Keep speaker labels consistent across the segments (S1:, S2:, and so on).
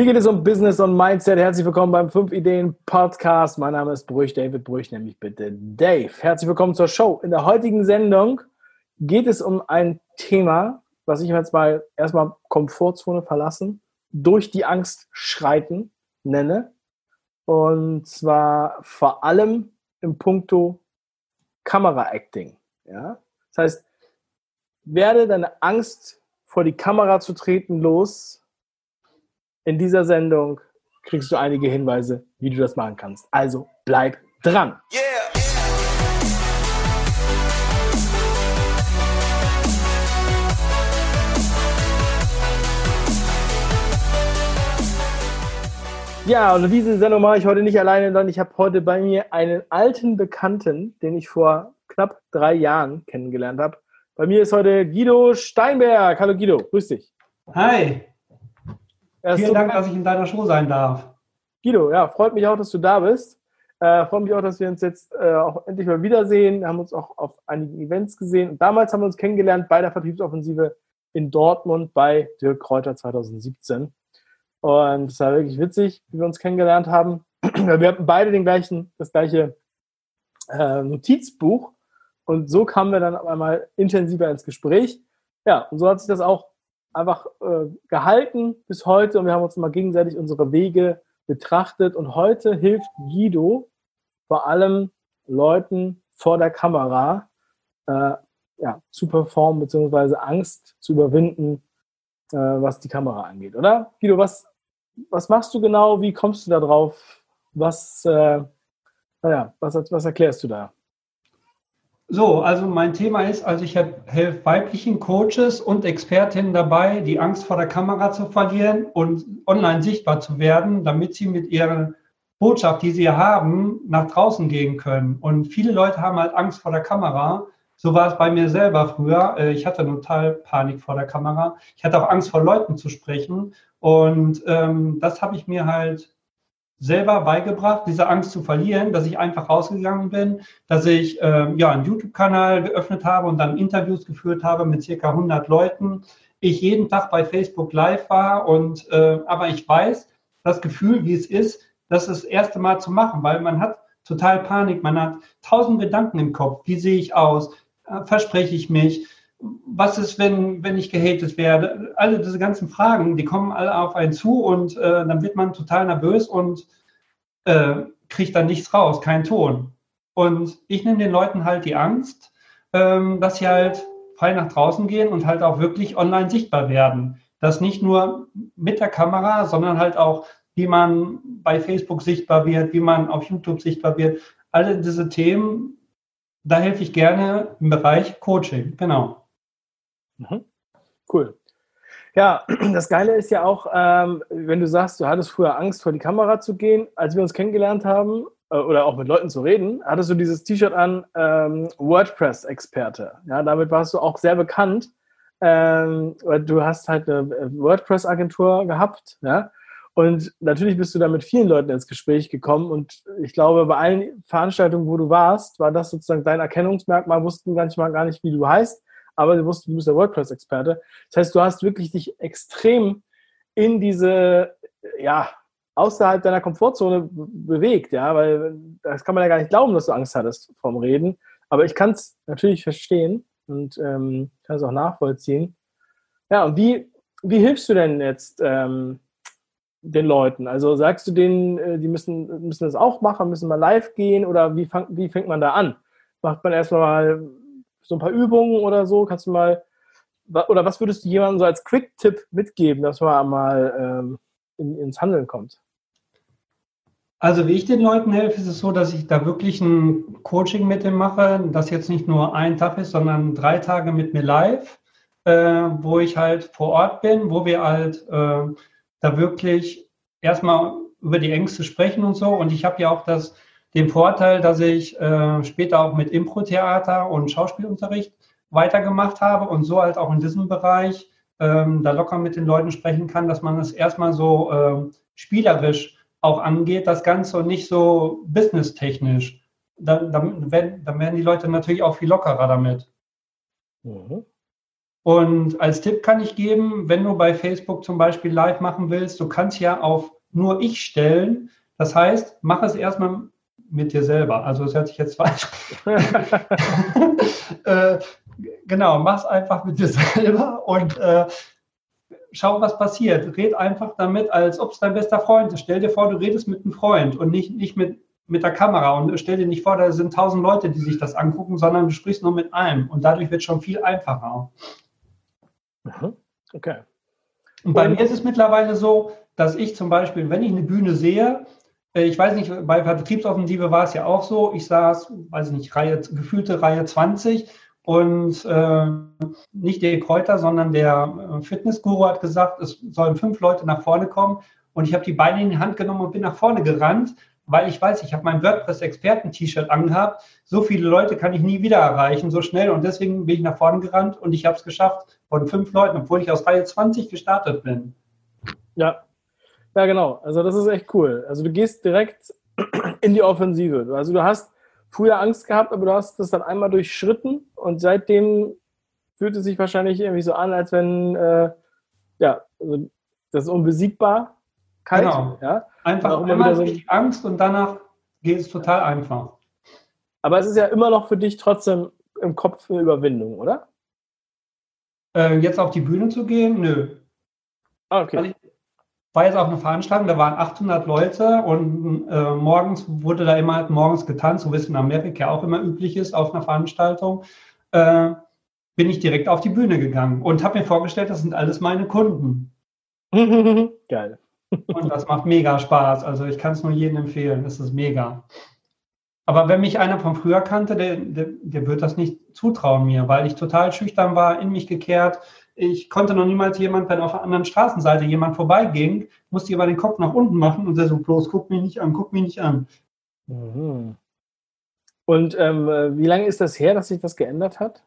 S1: Hier geht es um Business und Mindset. Herzlich willkommen beim 5 Ideen Podcast. Mein Name ist Brüch, David Brüch, nämlich bitte Dave. Herzlich willkommen zur Show. In der heutigen Sendung geht es um ein Thema, was ich jetzt mal erstmal Komfortzone verlassen, durch die Angst schreiten nenne. Und zwar vor allem im Punkto Kamera-Acting. Ja? Das heißt, werde deine Angst vor die Kamera zu treten los in dieser Sendung kriegst du einige Hinweise, wie du das machen kannst. Also bleib dran. Yeah. Ja, und diese Sendung mache ich heute nicht alleine, sondern ich habe heute bei mir einen alten Bekannten, den ich vor knapp drei Jahren kennengelernt habe. Bei mir ist heute Guido Steinberg. Hallo Guido, grüß dich.
S2: Hi. Ja, Vielen Dank, dass ich in deiner Show sein darf.
S1: Guido, ja, freut mich auch, dass du da bist. Äh, freut mich auch, dass wir uns jetzt äh, auch endlich mal wiedersehen. Wir haben uns auch auf einigen Events gesehen. Und damals haben wir uns kennengelernt bei der Vertriebsoffensive in Dortmund bei Dirk Kräuter 2017. Und es war wirklich witzig, wie wir uns kennengelernt haben. wir hatten beide den gleichen, das gleiche äh, Notizbuch. Und so kamen wir dann einmal intensiver ins Gespräch. Ja, und so hat sich das auch einfach äh, gehalten bis heute und wir haben uns mal gegenseitig unsere Wege betrachtet und heute hilft Guido vor allem Leuten vor der Kamera äh, ja, zu performen bzw. Angst zu überwinden, äh, was die Kamera angeht, oder? Guido, was, was machst du genau? Wie kommst du da drauf? Was, äh, naja, was, was erklärst du da?
S2: So, also mein Thema ist, also ich helfe weiblichen Coaches und Expertinnen dabei, die Angst vor der Kamera zu verlieren und online sichtbar zu werden, damit sie mit ihrer Botschaft, die sie haben, nach draußen gehen können. Und viele Leute haben halt Angst vor der Kamera. So war es bei mir selber früher. Äh, ich hatte total Panik vor der Kamera. Ich hatte auch Angst vor Leuten zu sprechen. Und ähm, das habe ich mir halt selber beigebracht, diese Angst zu verlieren, dass ich einfach rausgegangen bin, dass ich äh, ja einen YouTube-Kanal geöffnet habe und dann Interviews geführt habe mit circa 100 Leuten. Ich jeden Tag bei Facebook Live war und äh, aber ich weiß das Gefühl, wie es ist, das das erste Mal zu machen, weil man hat total Panik, man hat tausend Gedanken im Kopf. Wie sehe ich aus? Äh, verspreche ich mich? Was ist, wenn, wenn ich gehatet werde? Alle diese ganzen Fragen, die kommen alle auf einen zu und äh, dann wird man total nervös und äh, kriegt dann nichts raus, keinen Ton. Und ich nehme den Leuten halt die Angst, ähm, dass sie halt frei nach draußen gehen und halt auch wirklich online sichtbar werden. Das nicht nur mit der Kamera, sondern halt auch, wie man bei Facebook sichtbar wird, wie man auf YouTube sichtbar wird. Alle diese Themen, da helfe ich gerne im Bereich Coaching, genau.
S1: Mhm. Cool. Ja, das Geile ist ja auch, ähm, wenn du sagst, du hattest früher Angst, vor die Kamera zu gehen, als wir uns kennengelernt haben äh, oder auch mit Leuten zu reden, hattest du dieses T-Shirt an, ähm, WordPress-Experte. Ja, damit warst du auch sehr bekannt. Ähm, du hast halt eine äh, WordPress-Agentur gehabt, ja. Und natürlich bist du da mit vielen Leuten ins Gespräch gekommen. Und ich glaube, bei allen Veranstaltungen, wo du warst, war das sozusagen dein Erkennungsmerkmal, wussten manchmal gar nicht, wie du heißt aber du wusstest, du bist der WordPress-Experte. Das heißt, du hast wirklich dich extrem in diese, ja, außerhalb deiner Komfortzone bewegt, ja, weil das kann man ja gar nicht glauben, dass du Angst hattest vom Reden. Aber ich kann es natürlich verstehen und ähm, kann es auch nachvollziehen. Ja, und wie, wie hilfst du denn jetzt ähm, den Leuten? Also sagst du denen, äh, die müssen, müssen das auch machen, müssen mal live gehen oder wie, fang, wie fängt man da an? Macht man erstmal mal so ein paar Übungen oder so? Kannst du mal, oder was würdest du jemandem so als Quick-Tipp mitgeben, dass man mal ähm, in, ins Handeln kommt?
S2: Also wie ich den Leuten helfe, ist es so, dass ich da wirklich ein Coaching mit dem mache, das jetzt nicht nur ein Tag ist, sondern drei Tage mit mir live, äh, wo ich halt vor Ort bin, wo wir halt äh, da wirklich erstmal über die Ängste sprechen und so. Und ich habe ja auch das den Vorteil, dass ich äh, später auch mit Impro-Theater und Schauspielunterricht weitergemacht habe und so halt auch in diesem Bereich ähm, da locker mit den Leuten sprechen kann, dass man es erstmal so äh, spielerisch auch angeht, das Ganze und nicht so businesstechnisch. Dann, dann, werden, dann werden die Leute natürlich auch viel lockerer damit.
S1: Mhm.
S2: Und als Tipp kann ich geben, wenn du bei Facebook zum Beispiel live machen willst, du kannst ja auf nur ich stellen. Das heißt, mach es erstmal mit dir selber. Also das hört sich jetzt falsch. äh, genau, mach es einfach mit dir selber und äh, schau, was passiert. Red einfach damit, als ob es dein bester Freund ist. Stell dir vor, du redest mit einem Freund und nicht, nicht mit, mit der Kamera. Und stell dir nicht vor, da sind tausend Leute, die sich das angucken, sondern du sprichst nur mit einem. Und dadurch wird es schon viel einfacher.
S1: Okay.
S2: Und bei mir ist es mittlerweile so, dass ich zum Beispiel, wenn ich eine Bühne sehe, ich weiß nicht, bei Vertriebsoffensive war es ja auch so, ich saß, weiß ich nicht, Reihe, gefühlte Reihe 20 und äh, nicht der Kräuter, sondern der äh, Fitnessguru hat gesagt, es sollen fünf Leute nach vorne kommen und ich habe die Beine in die Hand genommen und bin nach vorne gerannt, weil ich weiß, ich habe mein WordPress-Experten-T-Shirt angehabt. So viele Leute kann ich nie wieder erreichen, so schnell. Und deswegen bin ich nach vorne gerannt und ich habe es geschafft von fünf Leuten, obwohl ich aus Reihe 20 gestartet bin.
S1: Ja, ja, genau. Also das ist echt cool. Also du gehst direkt in die Offensive. Also du hast früher Angst gehabt, aber du hast das dann einmal durchschritten und seitdem fühlt es sich wahrscheinlich irgendwie so an, als wenn, äh, ja, also das ist unbesiegbar.
S2: Kalt, genau. Ja? Einfach immer so durch Angst und danach geht es total einfach.
S1: Aber es ist ja immer noch für dich trotzdem im Kopf eine Überwindung, oder?
S2: Äh, jetzt auf die Bühne zu gehen? Nö.
S1: Ah, okay. Also
S2: war jetzt auch eine Veranstaltung, da waren 800 Leute und äh, morgens wurde da immer halt morgens getanzt, so wie es in Amerika auch immer üblich ist auf einer Veranstaltung, äh, bin ich direkt auf die Bühne gegangen und habe mir vorgestellt, das sind alles meine Kunden.
S1: Geil.
S2: und das macht mega Spaß. Also ich kann es nur jedem empfehlen, das ist mega. Aber wenn mich einer von früher kannte, der, der, der wird das nicht zutrauen mir, weil ich total schüchtern war, in mich gekehrt, ich konnte noch niemals jemand, wenn auf der anderen Straßenseite jemand vorbeiging, musste ich aber den Kopf nach unten machen und der so, bloß guck mich nicht an, guck mich nicht an.
S1: Mhm. Und ähm, wie lange ist das her, dass sich das geändert hat?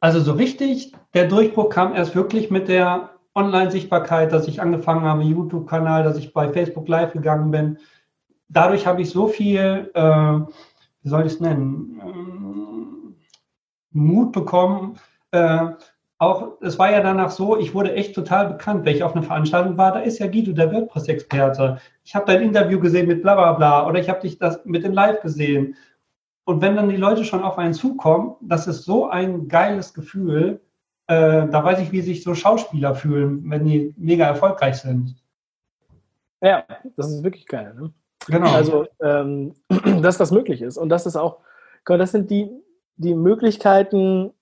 S2: Also so richtig, der Durchbruch kam erst wirklich mit der Online-Sichtbarkeit, dass ich angefangen habe, YouTube-Kanal, dass ich bei Facebook Live gegangen bin. Dadurch habe ich so viel, äh, wie soll ich es nennen, ähm, Mut bekommen, äh, auch, es war ja danach so, ich wurde echt total bekannt, wenn ich auf einer Veranstaltung war, da ist ja Guido, der WordPress-Experte. Ich habe dein Interview gesehen mit bla bla bla oder ich habe dich das mit dem Live gesehen. Und wenn dann die Leute schon auf einen zukommen, das ist so ein geiles Gefühl. Äh, da weiß ich, wie sich so Schauspieler fühlen, wenn die mega erfolgreich sind.
S1: Ja, das ist wirklich geil. Ne? Genau. Also, ähm, dass das möglich ist. Und das ist auch, das sind die, die Möglichkeiten,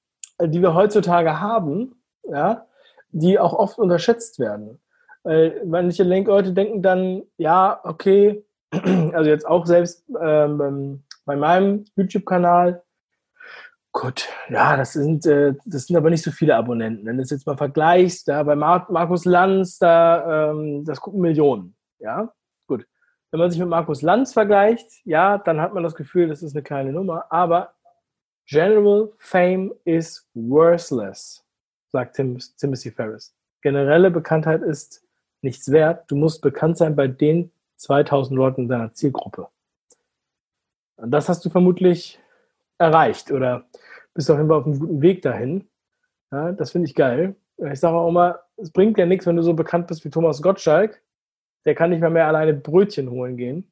S1: die wir heutzutage haben, ja, die auch oft unterschätzt werden. Weil manche Leute denken dann, ja, okay, also jetzt auch selbst ähm, bei meinem YouTube-Kanal, gut, ja, das sind, äh, das sind aber nicht so viele Abonnenten. Wenn du das jetzt mal vergleichst, da bei Mar Markus Lanz, da, ähm, das gucken Millionen, ja, gut. Wenn man sich mit Markus Lanz vergleicht, ja, dann hat man das Gefühl, das ist eine kleine Nummer, aber General fame is worthless, sagt Tim, Timothy Ferris. Generelle Bekanntheit ist nichts wert. Du musst bekannt sein bei den 2000 Leuten in deiner Zielgruppe. Und das hast du vermutlich erreicht oder bist auf jeden Fall auf einem guten Weg dahin. Ja, das finde ich geil. Ich sage auch immer, es bringt ja nichts, wenn du so bekannt bist wie Thomas Gottschalk. Der kann nicht mehr, mehr alleine Brötchen holen gehen,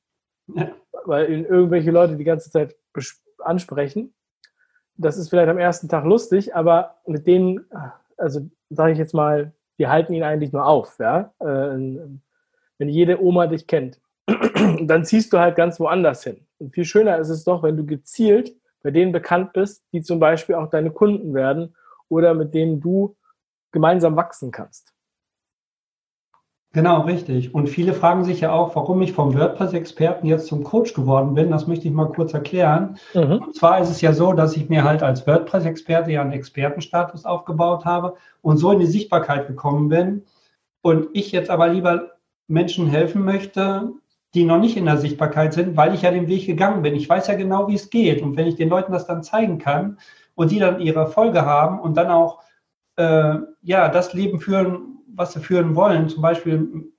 S1: weil ihn irgendwelche Leute die ganze Zeit ansprechen das ist vielleicht am ersten Tag lustig, aber mit denen, also sage ich jetzt mal, die halten ihn eigentlich nur auf, ja. Äh, wenn jede Oma dich kennt, dann ziehst du halt ganz woanders hin. Und viel schöner ist es doch, wenn du gezielt bei denen bekannt bist, die zum Beispiel auch deine Kunden werden oder mit denen du gemeinsam wachsen kannst.
S2: Genau, richtig. Und viele fragen sich ja auch, warum ich vom WordPress-Experten jetzt zum Coach geworden bin. Das möchte ich mal kurz erklären. Mhm. Und zwar ist es ja so, dass ich mir halt als WordPress-Experte ja einen Expertenstatus aufgebaut habe und so in die Sichtbarkeit gekommen bin. Und ich jetzt aber lieber Menschen helfen möchte, die noch nicht in der Sichtbarkeit sind, weil ich ja den Weg gegangen bin. Ich weiß ja genau, wie es geht. Und wenn ich den Leuten das dann zeigen kann und die dann ihre Erfolge haben und dann auch äh, ja das Leben führen, was sie führen wollen, zum Beispiel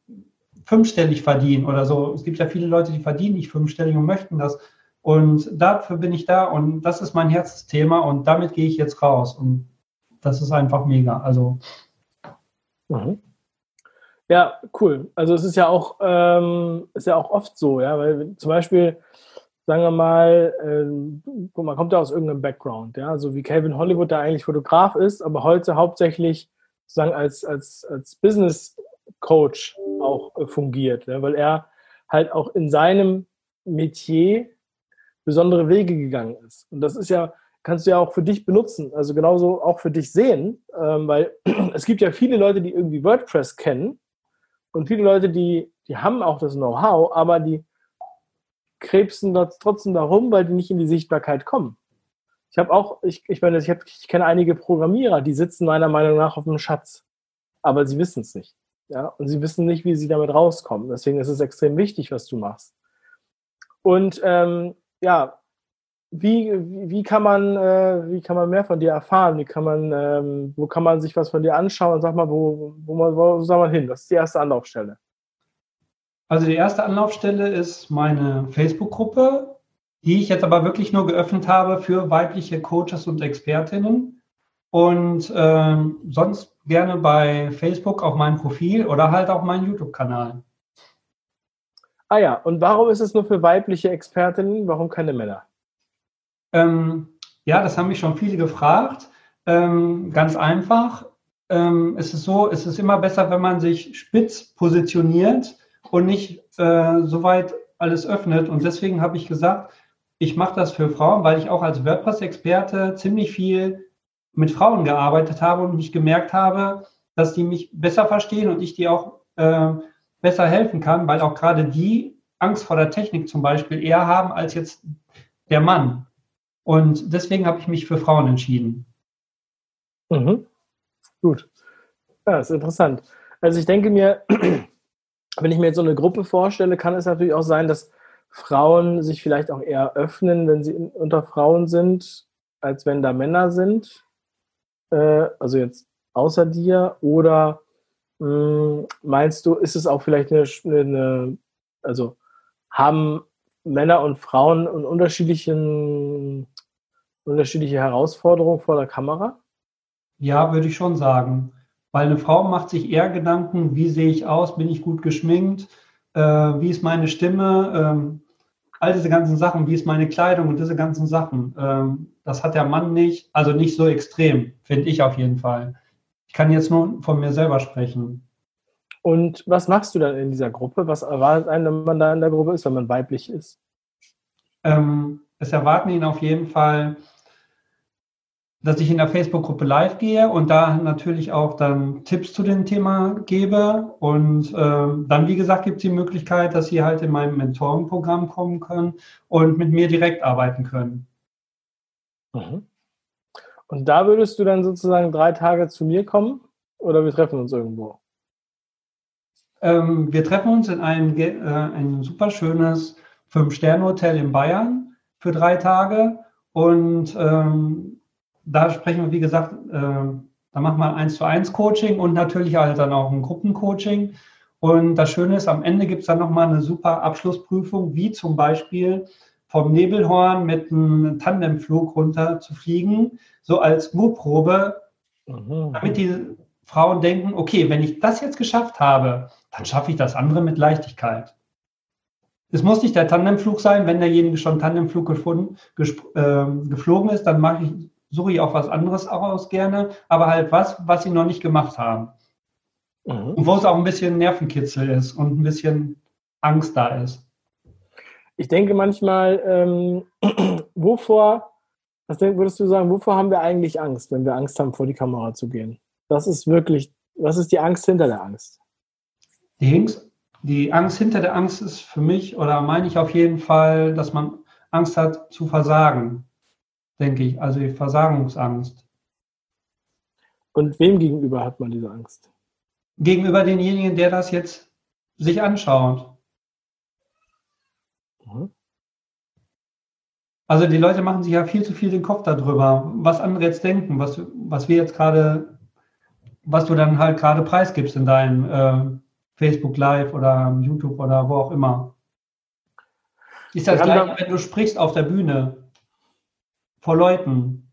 S2: fünfstellig verdienen oder so. Es gibt ja viele Leute, die verdienen nicht fünfstellig und möchten das. Und dafür bin ich da und das ist mein Herzensthema und damit gehe ich jetzt raus. Und das ist einfach mega. Also.
S1: Mhm. Ja, cool. Also es ist ja auch, ähm, ist ja auch oft so, ja, weil zum Beispiel, sagen wir mal, äh, man kommt ja aus irgendeinem Background, ja, so wie Calvin Hollywood, der eigentlich Fotograf ist, aber heute hauptsächlich sozusagen als, als, als Business Coach auch äh, fungiert, ja, weil er halt auch in seinem Metier besondere Wege gegangen ist. Und das ist ja, kannst du ja auch für dich benutzen, also genauso auch für dich sehen, ähm, weil es gibt ja viele Leute, die irgendwie WordPress kennen und viele Leute, die, die haben auch das Know-how, aber die krebsen trotzdem darum, weil die nicht in die Sichtbarkeit kommen. Ich habe auch, ich, ich meine, ich, ich kenne einige Programmierer, die sitzen meiner Meinung nach auf einem Schatz, aber sie wissen es nicht. Ja, und sie wissen nicht, wie sie damit rauskommen. Deswegen ist es extrem wichtig, was du machst. Und ähm, ja, wie, wie, kann man, äh, wie kann man mehr von dir erfahren? Wie kann man, ähm, wo kann man sich was von dir anschauen? Sag mal, wo, wo, man, wo soll man hin? Was ist die erste Anlaufstelle?
S2: Also die erste Anlaufstelle ist meine Facebook-Gruppe, die ich jetzt aber wirklich nur geöffnet habe für weibliche Coaches und Expertinnen. Und ähm, sonst gerne bei Facebook auf meinem Profil oder halt auf meinem YouTube-Kanal.
S1: Ah ja, und warum ist es nur für weibliche Expertinnen? Warum keine Männer?
S2: Ähm, ja, das haben mich schon viele gefragt. Ähm, ganz einfach. Ähm, es ist so, es ist immer besser, wenn man sich spitz positioniert und nicht äh, so weit alles öffnet. Und deswegen habe ich gesagt, ich mache das für Frauen, weil ich auch als WordPress-Experte ziemlich viel mit Frauen gearbeitet habe und mich gemerkt habe, dass die mich besser verstehen und ich die auch äh, besser helfen kann, weil auch gerade die Angst vor der Technik zum Beispiel eher haben als jetzt der Mann. Und deswegen habe ich mich für Frauen entschieden.
S1: Mhm. Gut. Ja, ist interessant. Also ich denke mir, wenn ich mir jetzt so eine Gruppe vorstelle, kann es natürlich auch sein, dass Frauen sich vielleicht auch eher öffnen, wenn sie unter Frauen sind, als wenn da Männer sind. Äh, also jetzt außer dir. Oder mh, hm, meinst du, ist es auch vielleicht eine, eine, also haben Männer und Frauen einen unterschiedlichen unterschiedliche Herausforderungen vor der Kamera?
S2: Ja, würde ich schon sagen. Weil eine Frau macht sich eher Gedanken, wie sehe ich aus, bin ich gut geschminkt, äh, wie ist meine Stimme, ähm, all diese ganzen Sachen, wie ist meine Kleidung und diese ganzen Sachen. Ähm, das hat der Mann nicht, also nicht so extrem, finde ich auf jeden Fall. Ich kann jetzt nur von mir selber sprechen.
S1: Und was machst du dann in dieser Gruppe? Was erwartet einen, wenn man da in der Gruppe ist, wenn man weiblich ist?
S2: Ähm, es erwarten ihn auf jeden Fall dass ich in der Facebook-Gruppe live gehe und da natürlich auch dann Tipps zu dem Thema gebe. Und äh, dann, wie gesagt, gibt es die Möglichkeit, dass Sie halt in meinem Mentorenprogramm kommen können und mit mir direkt arbeiten können.
S1: Mhm. Und da würdest du dann sozusagen drei Tage zu mir kommen oder wir treffen uns irgendwo?
S2: Ähm, wir treffen uns in einem, äh, ein super schönes Fünf-Sterne-Hotel in Bayern für drei Tage und ähm, da sprechen wir, wie gesagt, äh, da machen wir eins zu eins Coaching und natürlich halt dann auch ein Gruppencoaching. Und das Schöne ist, am Ende gibt es dann nochmal eine super Abschlussprüfung, wie zum Beispiel vom Nebelhorn mit einem Tandemflug runter zu fliegen, so als Mutprobe, mhm. damit die Frauen denken, okay, wenn ich das jetzt geschafft habe, dann schaffe ich das andere mit Leichtigkeit. Es muss nicht der Tandemflug sein, wenn derjenige schon Tandemflug gefunden, äh, geflogen ist, dann mache ich suche ich auch was anderes aus gerne, aber halt was, was sie noch nicht gemacht haben. Mhm. Und wo es auch ein bisschen Nervenkitzel ist und ein bisschen Angst da ist.
S1: Ich denke manchmal, ähm, wovor, was würdest du sagen, wovor haben wir eigentlich Angst, wenn wir Angst haben, vor die Kamera zu gehen? Das ist wirklich, was ist die Angst hinter der Angst?
S2: Die, Angst, die Angst hinter der Angst ist für mich, oder meine ich auf jeden Fall, dass man Angst hat zu versagen denke ich. Also die Versagungsangst.
S1: Und wem gegenüber hat man diese Angst?
S2: Gegenüber denjenigen, der das jetzt sich anschaut. Mhm. Also die Leute machen sich ja viel zu viel den Kopf darüber, was andere jetzt denken, was, was wir jetzt gerade, was du dann halt gerade preisgibst in deinem äh, Facebook Live oder YouTube oder wo auch immer. Ist das gleich, wenn du sprichst auf der Bühne vor Leuten.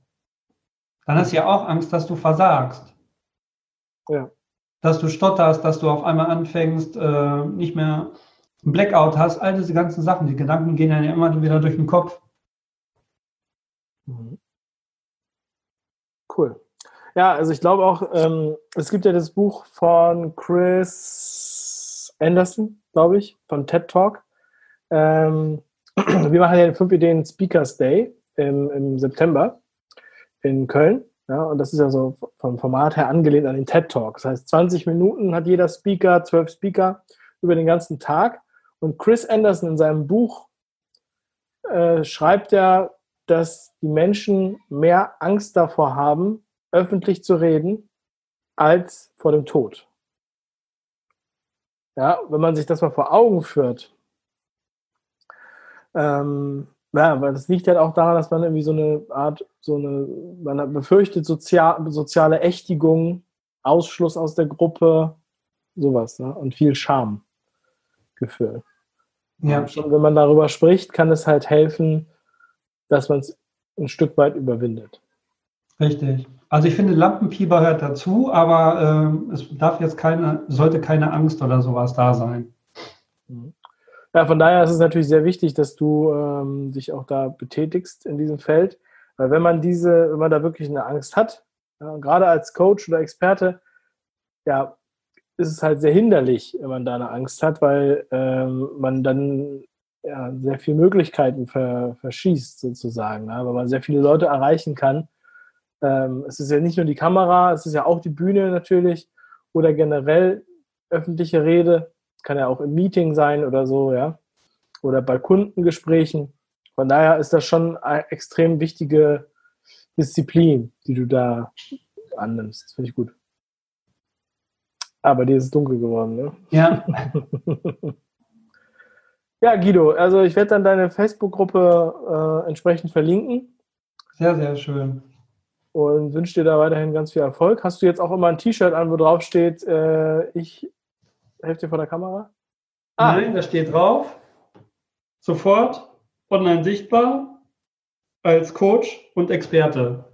S2: dann hast du ja auch Angst, dass du versagst.
S1: Ja.
S2: Dass du stotterst, dass du auf einmal anfängst, äh, nicht mehr ein Blackout hast, all diese ganzen Sachen. Die Gedanken gehen ja immer wieder durch den Kopf.
S1: Mhm. Cool. Ja, also ich glaube auch, ähm, es gibt ja das Buch von Chris Anderson, glaube ich, von TED Talk. Ähm, wir machen ja den 5 Ideen Speakers Day im, im September in Köln. Ja, und das ist ja so vom Format her angelehnt an den TED Talk. Das heißt, 20 Minuten hat jeder Speaker, 12 Speaker über den ganzen Tag. Und Chris Anderson in seinem Buch äh, schreibt er, dass die Menschen mehr Angst davor haben, öffentlich zu reden, als vor dem Tod. Ja, wenn man sich das mal vor Augen führt, ähm, ja, weil das liegt halt auch daran, dass man irgendwie so eine Art, so eine, man befürchtet sozial, soziale Ächtigung, Ausschluss aus der Gruppe, sowas, ne? Und viel Schamgefühl. Ja. Und schon wenn man darüber spricht, kann es halt helfen, dass man es ein Stück weit überwindet.
S2: Richtig. Also ich finde, Lampenfieber hört dazu, aber äh, es darf jetzt keine, sollte keine Angst oder sowas da sein.
S1: Mhm. Ja, von daher ist es natürlich sehr wichtig, dass du ähm, dich auch da betätigst in diesem Feld. Weil wenn man diese, wenn man da wirklich eine Angst hat, ja, gerade als Coach oder Experte, ja, ist es halt sehr hinderlich, wenn man da eine Angst hat, weil ähm, man dann ja, sehr viele Möglichkeiten ver, verschießt, sozusagen, ja, weil man sehr viele Leute erreichen kann. Ähm, es ist ja nicht nur die Kamera, es ist ja auch die Bühne natürlich oder generell öffentliche Rede kann ja auch im Meeting sein oder so, ja. Oder bei Kundengesprächen. Von daher ist das schon eine extrem wichtige Disziplin, die du da annimmst. Das finde ich gut. Aber dir ist es dunkel geworden, ne?
S2: Ja.
S1: ja, Guido, also ich werde dann deine Facebook-Gruppe äh, entsprechend verlinken.
S2: Sehr, sehr schön.
S1: Und wünsche dir da weiterhin ganz viel Erfolg. Hast du jetzt auch immer ein T-Shirt an, wo drauf steht, äh, ich Hälfte vor der Kamera?
S2: Ah. Nein, da steht drauf, sofort online sichtbar als Coach und Experte.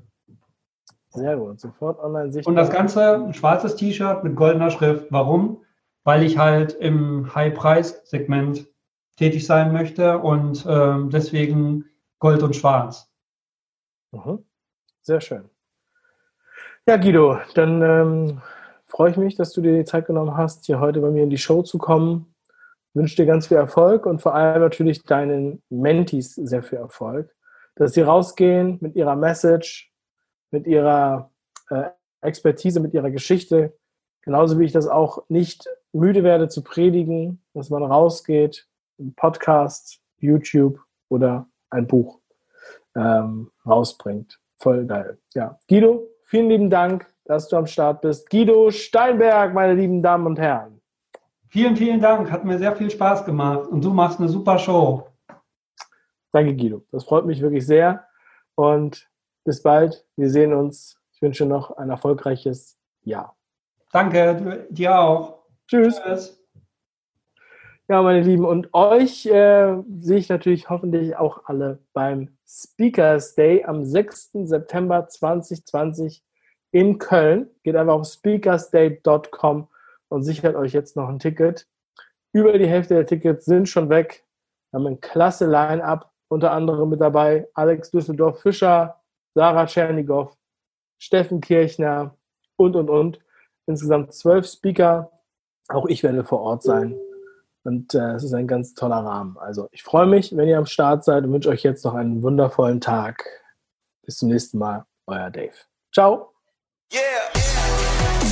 S1: Sehr gut, sofort online sichtbar.
S2: Und das Ganze ein schwarzes T-Shirt mit goldener Schrift. Warum? Weil ich halt im High-Price-Segment tätig sein möchte und äh, deswegen Gold und Schwarz.
S1: Mhm. Sehr schön. Ja, Guido, dann ähm, freue ich mich, dass du dir die Zeit genommen hast, hier heute bei mir in die Show zu kommen. Ich wünsche dir ganz viel Erfolg und vor allem natürlich deinen Mentees sehr viel Erfolg, dass sie rausgehen mit ihrer Message, mit ihrer äh, Expertise, mit ihrer Geschichte, genauso wie ich das auch nicht müde werde zu predigen, dass man rausgeht, ein Podcast, YouTube oder ein Buch ähm, rausbringt. Voll geil. Ja, Guido, vielen lieben Dank dass du am Start bist. Guido Steinberg, meine lieben Damen und Herren.
S2: Vielen, vielen Dank. Hat mir sehr viel Spaß gemacht und du machst eine super Show.
S1: Danke, Guido. Das freut mich wirklich sehr. Und bis bald. Wir sehen uns. Ich wünsche noch ein erfolgreiches Jahr.
S2: Danke, dir auch.
S1: Tschüss. Tschüss. Ja, meine Lieben, und euch äh, sehe ich natürlich hoffentlich auch alle beim Speakers Day am 6. September 2020 in Köln. Geht einfach auf speakersdate.com und sichert euch jetzt noch ein Ticket. Über die Hälfte der Tickets sind schon weg. Wir haben ein klasse Line-Up, unter anderem mit dabei Alex Düsseldorf-Fischer, Sarah Tschernigow, Steffen Kirchner und, und, und. Insgesamt zwölf Speaker. Auch ich werde vor Ort sein. Und äh, es ist ein ganz toller Rahmen. Also ich freue mich, wenn ihr am Start seid und wünsche euch jetzt noch einen wundervollen Tag. Bis zum nächsten Mal. Euer Dave. Ciao. Yeah.